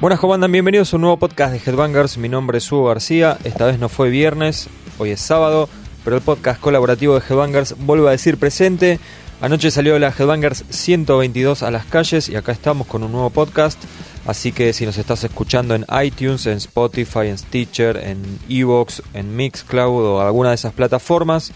Buenas, ¿cómo andan? Bienvenidos a un nuevo podcast de Headbangers. Mi nombre es Hugo García. Esta vez no fue viernes, hoy es sábado, pero el podcast colaborativo de Headbangers vuelve a decir presente. Anoche salió la Headbangers 122 a las calles y acá estamos con un nuevo podcast. Así que si nos estás escuchando en iTunes, en Spotify, en Stitcher, en Evox, en Mixcloud o alguna de esas plataformas,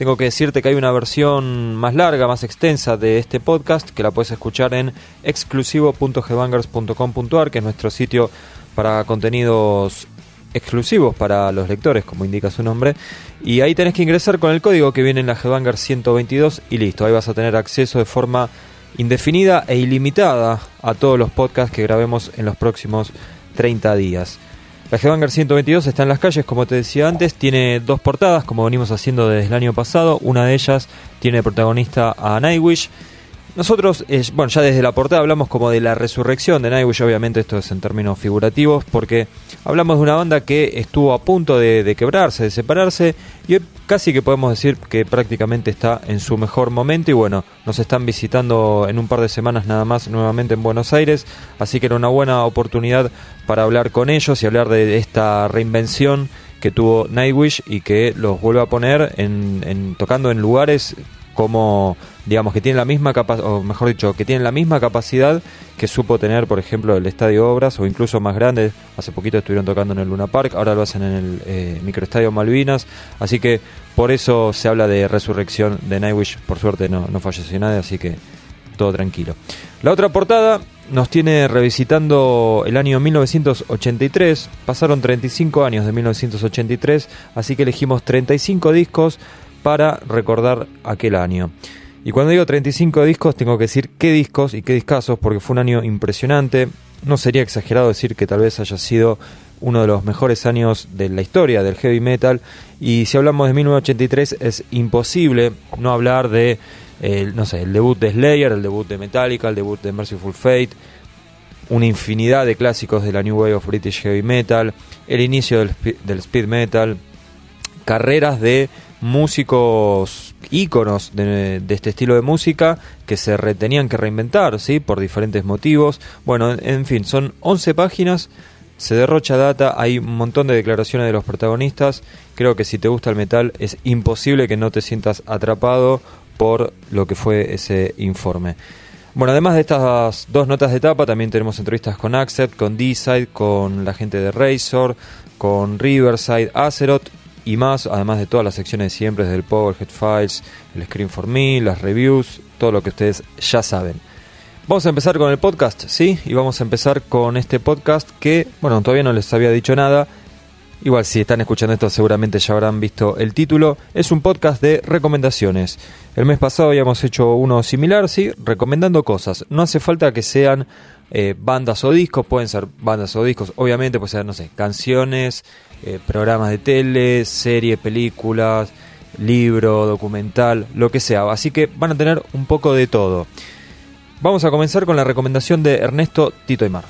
tengo que decirte que hay una versión más larga, más extensa de este podcast que la puedes escuchar en exclusivo.headbangers.com.ar, que es nuestro sitio para contenidos exclusivos para los lectores, como indica su nombre. Y ahí tenés que ingresar con el código que viene en la Headbangers 122 y listo. Ahí vas a tener acceso de forma indefinida e ilimitada a todos los podcasts que grabemos en los próximos 30 días. La Headbanger 122 está en las calles, como te decía antes, tiene dos portadas, como venimos haciendo desde el año pasado. Una de ellas tiene protagonista a Nightwish. Nosotros, bueno, ya desde la portada hablamos como de la resurrección de Nightwish, obviamente esto es en términos figurativos, porque hablamos de una banda que estuvo a punto de, quebrarse, de separarse, y casi que podemos decir que prácticamente está en su mejor momento, y bueno, nos están visitando en un par de semanas nada más nuevamente en Buenos Aires, así que era una buena oportunidad para hablar con ellos y hablar de esta reinvención que tuvo Nightwish y que los vuelve a poner en, en tocando en lugares como digamos que tienen la misma capacidad o mejor dicho que tienen la misma capacidad que supo tener por ejemplo el Estadio Obras o incluso más grande. Hace poquito estuvieron tocando en el Luna Park ahora lo hacen en el eh, microestadio Malvinas. Así que por eso se habla de resurrección de Nightwish. Por suerte no, no falleció nadie así que todo tranquilo. La otra portada nos tiene revisitando el año 1983 pasaron 35 años de 1983 así que elegimos 35 discos para recordar aquel año. Y cuando digo 35 discos, tengo que decir qué discos y qué discazos, porque fue un año impresionante. No sería exagerado decir que tal vez haya sido uno de los mejores años de la historia del heavy metal. Y si hablamos de 1983, es imposible no hablar de, no sé, el debut de Slayer, el debut de Metallica, el debut de Merciful Fate, una infinidad de clásicos de la New Wave of British Heavy Metal, el inicio del, del speed metal, carreras de músicos íconos de, este estilo de música que se retenían que reinventar, ¿sí? Por diferentes motivos. Bueno, en, en, fin, son 11 páginas, se derrocha data, hay un montón de declaraciones de los protagonistas. Creo que si te gusta el metal es imposible que no te sientas atrapado por lo que fue ese informe. Bueno, además de estas dos notas de etapa, también tenemos entrevistas con Accept, con D-Side, con la gente de Razor, con Riverside, Azeroth y más, además de todas las secciones de siempre, desde el Powerhead Files, el Screen for Me, las reviews, todo lo que ustedes ya saben. Vamos a empezar con el podcast, ¿sí? Y vamos a empezar con este podcast que, bueno, todavía no les había dicho nada. Igual si están escuchando esto seguramente ya habrán visto el título. Es un podcast de recomendaciones. El mes pasado habíamos hecho uno similar, sí, recomendando cosas. No hace falta que sean eh, bandas o discos, pueden ser bandas o discos, obviamente pueden ser, no sé, canciones, eh, programas de tele, series, películas, libro, documental, lo que sea. Así que van a tener un poco de todo. Vamos a comenzar con la recomendación de Ernesto Tito Aymar.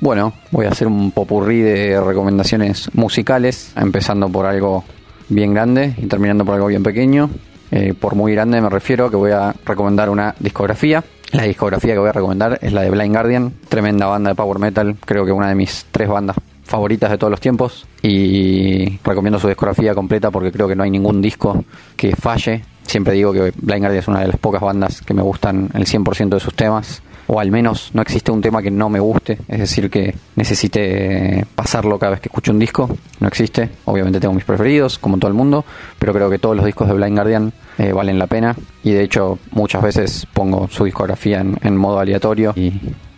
Bueno, voy a hacer un popurrí de recomendaciones musicales, empezando por algo bien grande y terminando por algo bien pequeño. Eh, por muy grande me refiero que voy a recomendar una discografía. La discografía que voy a recomendar es la de Blind Guardian, tremenda banda de power metal, creo que una de mis tres bandas favoritas de todos los tiempos y recomiendo su discografía completa porque creo que no hay ningún disco que falle. Siempre digo que Blind Guardian es una de las pocas bandas que me gustan el 100% de sus temas o al menos no existe un tema que no me guste, es decir, que necesite pasarlo cada vez que escucho un disco, no existe. Obviamente tengo mis preferidos, como todo el mundo, pero creo que todos los discos de Blind Guardian eh, valen la pena y de hecho muchas veces pongo su discografía en, en modo aleatorio y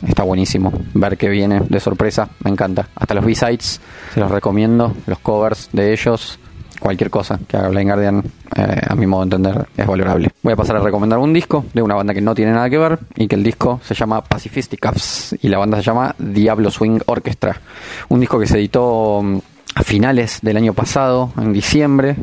está buenísimo ver que viene de sorpresa, me encanta. Hasta los B-sides se los recomiendo, los covers de ellos, cualquier cosa que haga Blind Guardian, eh, a mi modo de entender, es valorable. Voy a pasar a recomendar un disco de una banda que no tiene nada que ver y que el disco se llama Pacifisticaps y la banda se llama Diablo Swing Orchestra. Un disco que se editó a finales del año pasado, en diciembre,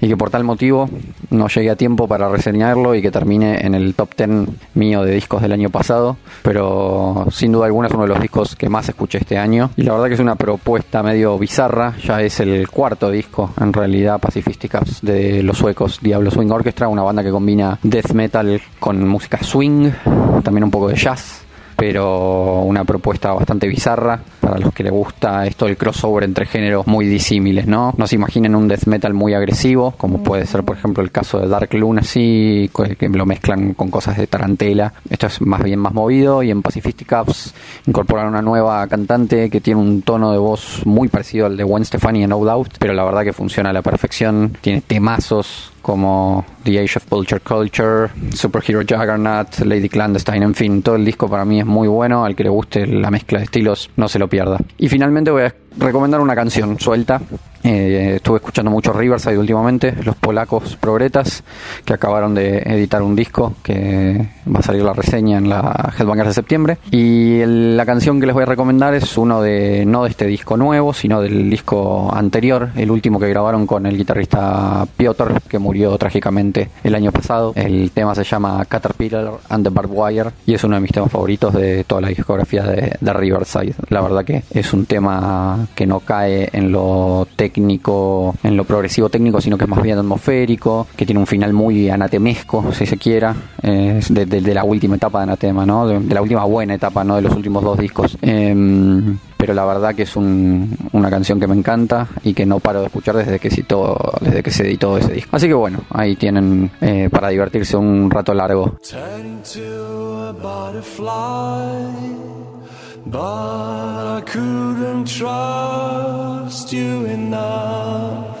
y que por tal motivo no llegué a tiempo para reseñarlo y que termine en el top 10 mío de discos del año pasado, pero sin duda alguna es uno de los discos que más escuché este año. Y la verdad que es una propuesta medio bizarra, ya es el cuarto disco en realidad pacifísticas de los suecos Diablo Swing Orchestra, una banda que combina death metal con música swing, también un poco de jazz pero una propuesta bastante bizarra para los que les gusta esto del crossover entre géneros muy disímiles, ¿no? No se imaginen un death metal muy agresivo, como puede ser, por ejemplo, el caso de Dark así que lo mezclan con cosas de tarantela. Esto es más bien más movido y en Pacific Cups incorporan una nueva cantante que tiene un tono de voz muy parecido al de Gwen Stefani en No Doubt, pero la verdad que funciona a la perfección. Tiene temazos como The Age of Vulture Culture, Superhero Juggernaut, Lady Clandestine, en fin, todo el disco para mí es muy bueno, al que le guste la mezcla de estilos no se lo pierda. Y finalmente voy a recomendar una canción suelta. Eh, estuve escuchando mucho Riverside últimamente, los polacos progretas, que acabaron de editar un disco que va a salir la reseña en la Headbangers de septiembre. Y la canción que les voy a recomendar es uno de, no de este disco nuevo, sino del disco anterior, el último que grabaron con el guitarrista Piotr, que murió trágicamente el año pasado. El tema se llama Caterpillar and the Barbed Wire y es uno de mis temas favoritos de toda la discografía de, de Riverside. La verdad que es un tema que no cae en lo técnico, en lo progresivo técnico, sino que es más bien atmosférico, que tiene un final muy anatemesco, si se quiera, de, la última etapa de Anatema, ¿no? De, la última buena etapa, ¿no? De los últimos dos discos. Em, pero la verdad que es una canción que me encanta y que no paro de escuchar desde que, citó, desde que se editó ese disco. Así que bueno, ahí tienen eh, para divertirse un rato largo. But I couldn't trust you enough.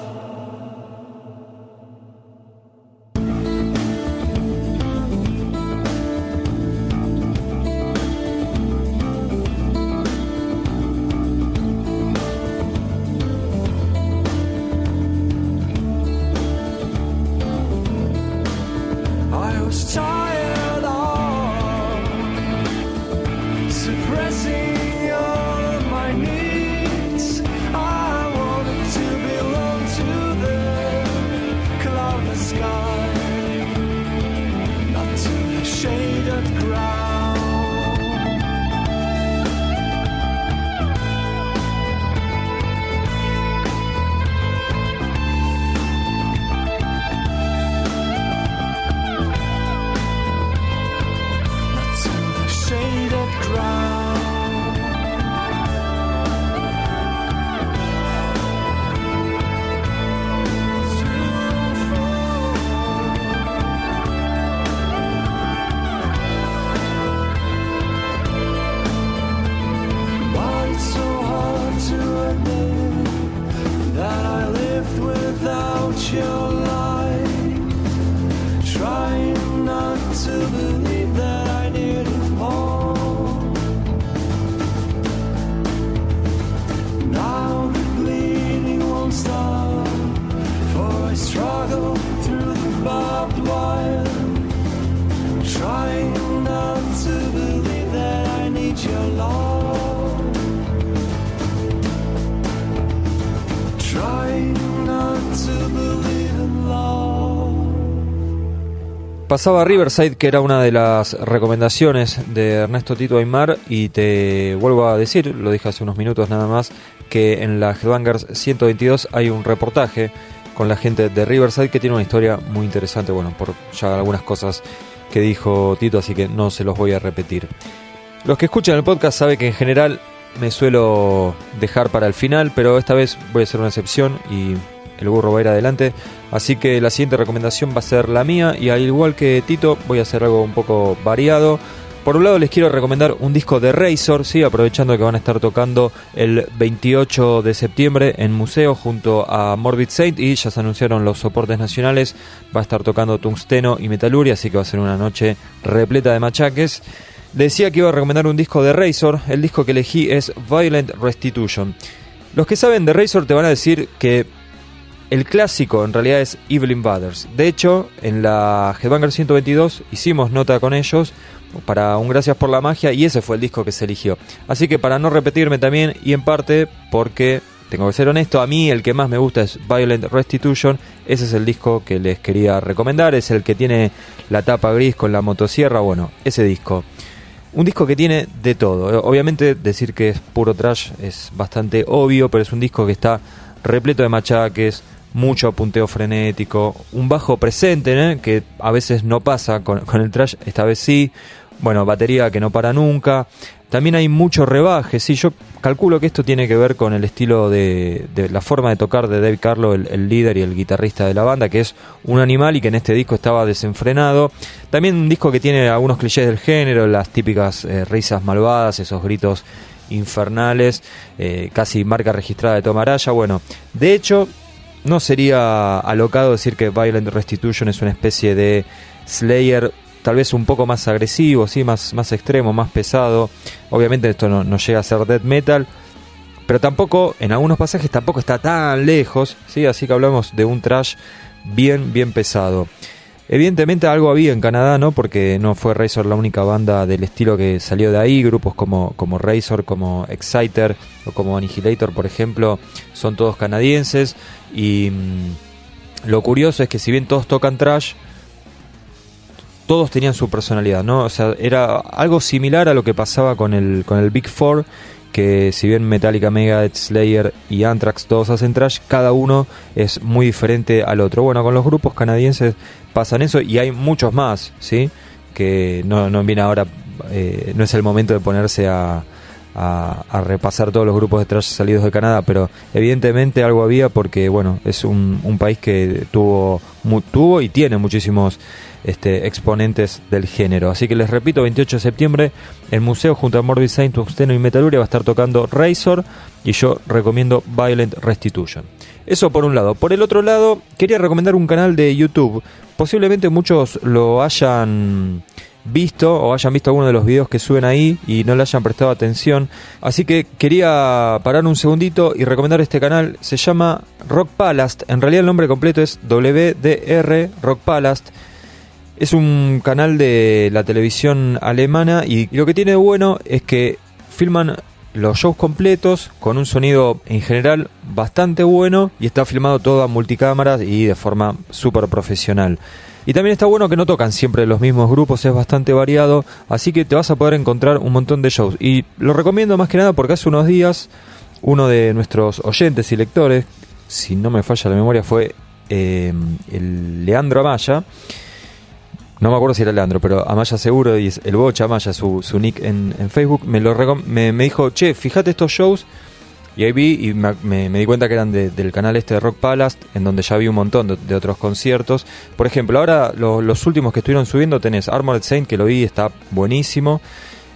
your light, trying not to believe that I need more. Now the bleeding won't stop, for I struggle through the barbed wire, trying not to believe that I need your love. Pasaba Riverside, que era una de las recomendaciones de Ernesto Tito Aymar, y te vuelvo a decir, lo dije hace unos minutos nada más, que en la Headbangers 122 hay un reportaje con la gente de Riverside que tiene una historia muy interesante, bueno, por ya algunas cosas que dijo Tito, así que no se los voy a repetir. Los que escuchan el podcast saben que en general me suelo dejar para el final, pero esta vez voy a hacer una excepción y el burro va a ir adelante. Así que la siguiente recomendación va a ser la mía y al igual que Tito voy a hacer algo un poco variado. Por un lado les quiero recomendar un disco de Razor, sí, aprovechando que van a estar tocando el 28 de septiembre en Museo junto a Morbid Saint y ya se anunciaron los soportes nacionales, va a estar tocando Tungsteno y Metaluria, así que va a ser una noche repleta de machaques. Decía que iba a recomendar un disco de Razor, el disco que elegí es Violent Restitution. Los que saben de Razor te van a decir que el clásico en realidad es Evil Invaders. De hecho, en la Headbanger 122 hicimos nota con ellos para un Gracias por la Magia y ese fue el disco que se eligió. Así que para no repetirme también y en parte porque tengo que ser honesto, a mí el que más me gusta es Violent Restitution, ese es el disco que les quería recomendar, es el que tiene la tapa gris con la motosierra, bueno, ese disco. Un disco que tiene de todo. Obviamente decir que es puro trash es bastante obvio, pero es un disco que está repleto de machaques, mucho punteo frenético, un bajo presente, ¿eh? que a veces no pasa con, el trash, esta vez sí. Bueno, batería que no para nunca. También hay mucho rebaje, sí, yo calculo que esto tiene que ver con el estilo de, de la forma de tocar de Dave Carlo, el, el, líder y el guitarrista de la banda, que es un animal y que en este disco estaba desenfrenado. También un disco que tiene algunos clichés del género, las típicas eh, risas malvadas, esos gritos infernales, eh, casi marca registrada de Tom Araya. Bueno, de hecho, no sería alocado decir que Violent Restitution es una especie de Slayer tal vez un poco más agresivo, ¿sí? más, más extremo, más pesado. Obviamente esto no, no, llega a ser death metal, pero tampoco, en algunos pasajes tampoco está tan lejos, ¿sí? así que hablamos de un trash bien, bien pesado. Evidentemente algo había en Canadá, ¿no? Porque no fue Razor la única banda del estilo que salió de ahí. Grupos como, como Razor, como Exciter o como Annihilator, por ejemplo, son todos canadienses. Y mmm, lo curioso es que si bien todos tocan trash, todos tenían su personalidad, ¿no? O sea, era algo similar a lo que pasaba con el, con el Big Four, que si bien Metallica, Megadeth, Slayer y Anthrax todos hacen trash, cada uno es muy diferente al otro. Bueno, con los grupos canadienses pasan eso y hay muchos más, ¿sí? Que no, no viene ahora, eh, no es el momento de ponerse a, a, repasar todos los grupos de trash salidos de Canadá, pero evidentemente algo había porque, bueno, es un, país que tuvo, tuvo y tiene muchísimos este, exponentes del género. Así que les repito, 28 de septiembre, el museo junto a Morbid Saint, Tungsteno y Metaluria va a estar tocando Razor y yo recomiendo Violent Restitution. Eso por un lado. Por el otro lado, quería recomendar un canal de YouTube. Posiblemente muchos lo hayan visto o hayan visto alguno de los videos que suben ahí y no le hayan prestado atención. Así que quería parar un segundito y recomendar este canal. Se llama Rock Palast. En realidad el nombre completo es WDR Rock Palast. Es un canal de la televisión alemana y lo que tiene de bueno es que filman los shows completos con un sonido en general bastante bueno y está filmado todo a multicámaras y de forma súper profesional. Y también está bueno que no tocan siempre los mismos grupos, es bastante variado, así que te vas a poder encontrar un montón de shows. Y lo recomiendo más que nada porque hace unos días uno de nuestros oyentes y lectores, si no me falla la memoria, fue eh, el Leandro Amaya no me acuerdo si era Leandro, pero Amaya seguro, y es el Bocha Amaya, su, su nick en, en, Facebook, me, lo me, me, dijo, che, fíjate estos shows, y ahí vi y me, di cuenta que eran de, del canal este de Rock Palace, en donde ya vi un montón de, otros conciertos. Por ejemplo, ahora lo, los últimos que estuvieron subiendo tenés Armored Saint, que lo vi, está buenísimo.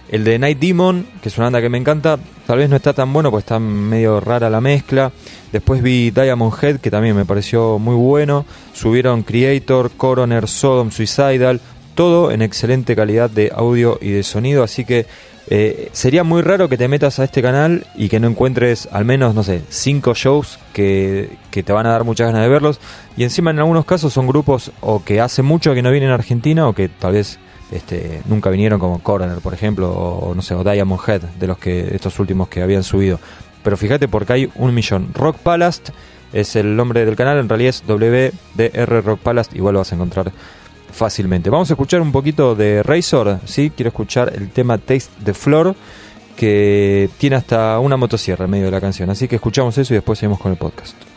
El de Night Demon, que es una banda que me encanta, tal vez no está tan bueno, pues está medio rara la mezcla. Después vi Diamond Head, que también me pareció muy bueno. Subieron Creator, Coroner, Sodom, Suicidal, todo en excelente calidad de audio y de sonido. Así que eh, sería muy raro que te metas a este canal y que no encuentres al menos, no sé, cinco shows que, que te van a dar muchas ganas de verlos. Y encima en algunos casos son grupos o que hace mucho que no vienen a Argentina o que tal vez este, nunca vinieron como Coroner, por ejemplo, o no sé, o Diamond Head, de los que estos últimos que habían subido. Pero fíjate porque hay un millón. Rock Palast es el nombre del canal, en realidad es WDR Rock Palast, igual lo vas a encontrar fácilmente. Vamos a escuchar un poquito de Razor, ¿sí? Quiero escuchar el tema Taste the Floor, que tiene hasta una motosierra en medio de la canción. Así que escuchamos eso y después seguimos con el podcast.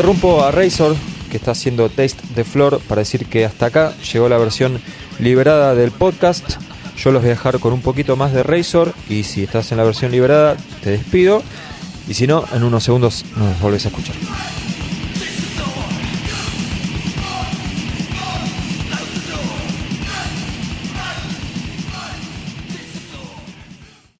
Interrumpo a Razor, que está haciendo Taste de Flor, para decir que hasta acá llegó la versión liberada del podcast. Yo los voy a dejar con un poquito más de Razor y si estás en la versión liberada te despido y si no, en unos segundos nos volvés a escuchar.